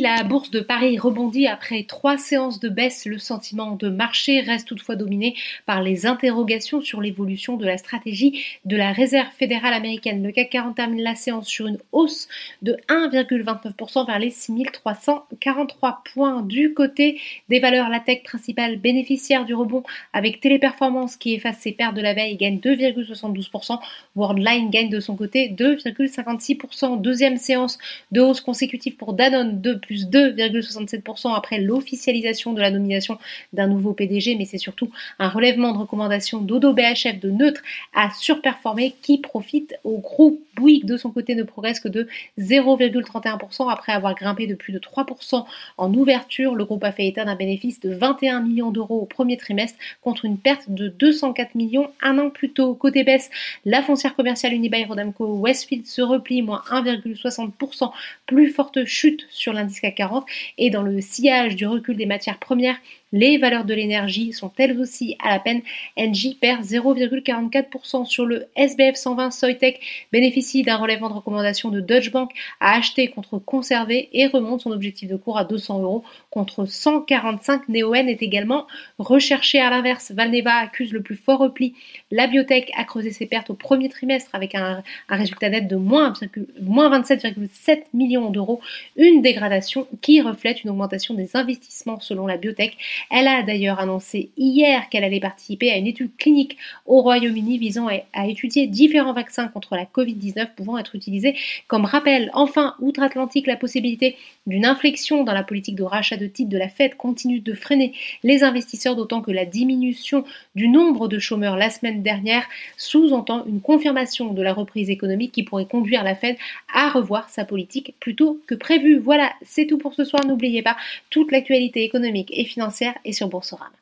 la bourse de Paris rebondit après trois séances de baisse. Le sentiment de marché reste toutefois dominé par les interrogations sur l'évolution de la stratégie de la Réserve fédérale américaine. Le CAC 40 termine la séance sur une hausse de 1,29% vers les 6343 points. Du côté des valeurs, la tech principale bénéficiaire du rebond avec Téléperformance qui efface ses pertes de la veille gagne 2,72%. Worldline gagne de son côté 2,56%. Deuxième séance de hausse consécutive pour Danone de plus 2,67% après l'officialisation de la nomination d'un nouveau PDG, mais c'est surtout un relèvement de recommandation d'Odo BHF de neutre à surperformer qui profite au groupe Bouygues de son côté ne progresse que de 0,31% après avoir grimpé de plus de 3% en ouverture. Le groupe a fait état d'un bénéfice de 21 millions d'euros au premier trimestre contre une perte de 204 millions un an plus tôt. Côté baisse, la foncière commerciale Unibail Rodamco Westfield se replie moins 1,60%, plus forte chute sur l'indice CAC 40 et dans le sillage du recul des matières premières, les valeurs de l'énergie sont elles aussi à la peine. Engie perd 0,44% sur le SBF 120 Soitec, bénéficie d'un relèvement de recommandation de Deutsche Bank à acheter contre conserver et remonte son objectif de cours à 200 euros contre 145. Neoen est également recherché à l'inverse. Valneva accuse le plus fort repli. La biotech a creusé ses pertes au premier trimestre avec un, résultat net de moins, moins 27,7 millions d'euros, une dégradation qui reflète une augmentation des investissements selon la biotech. Elle a d'ailleurs annoncé hier qu'elle allait participer à une étude clinique au Royaume-Uni visant à, étudier différents vaccins contre la Covid-19 pouvant être utilisés comme rappel. Enfin, outre-Atlantique, la possibilité d'une inflexion dans la politique de rachat de titres de la Fed continue de freiner les investisseurs, d'autant que la diminution du nombre de chômeurs la semaine dernière sous-entend une confirmation de la reprise économique qui pourrait conduire la Fed à revoir sa politique plutôt que prévu. Voilà, c'est tout pour ce soir. N'oubliez pas toute l'actualité économique et financière et sur Boursorama.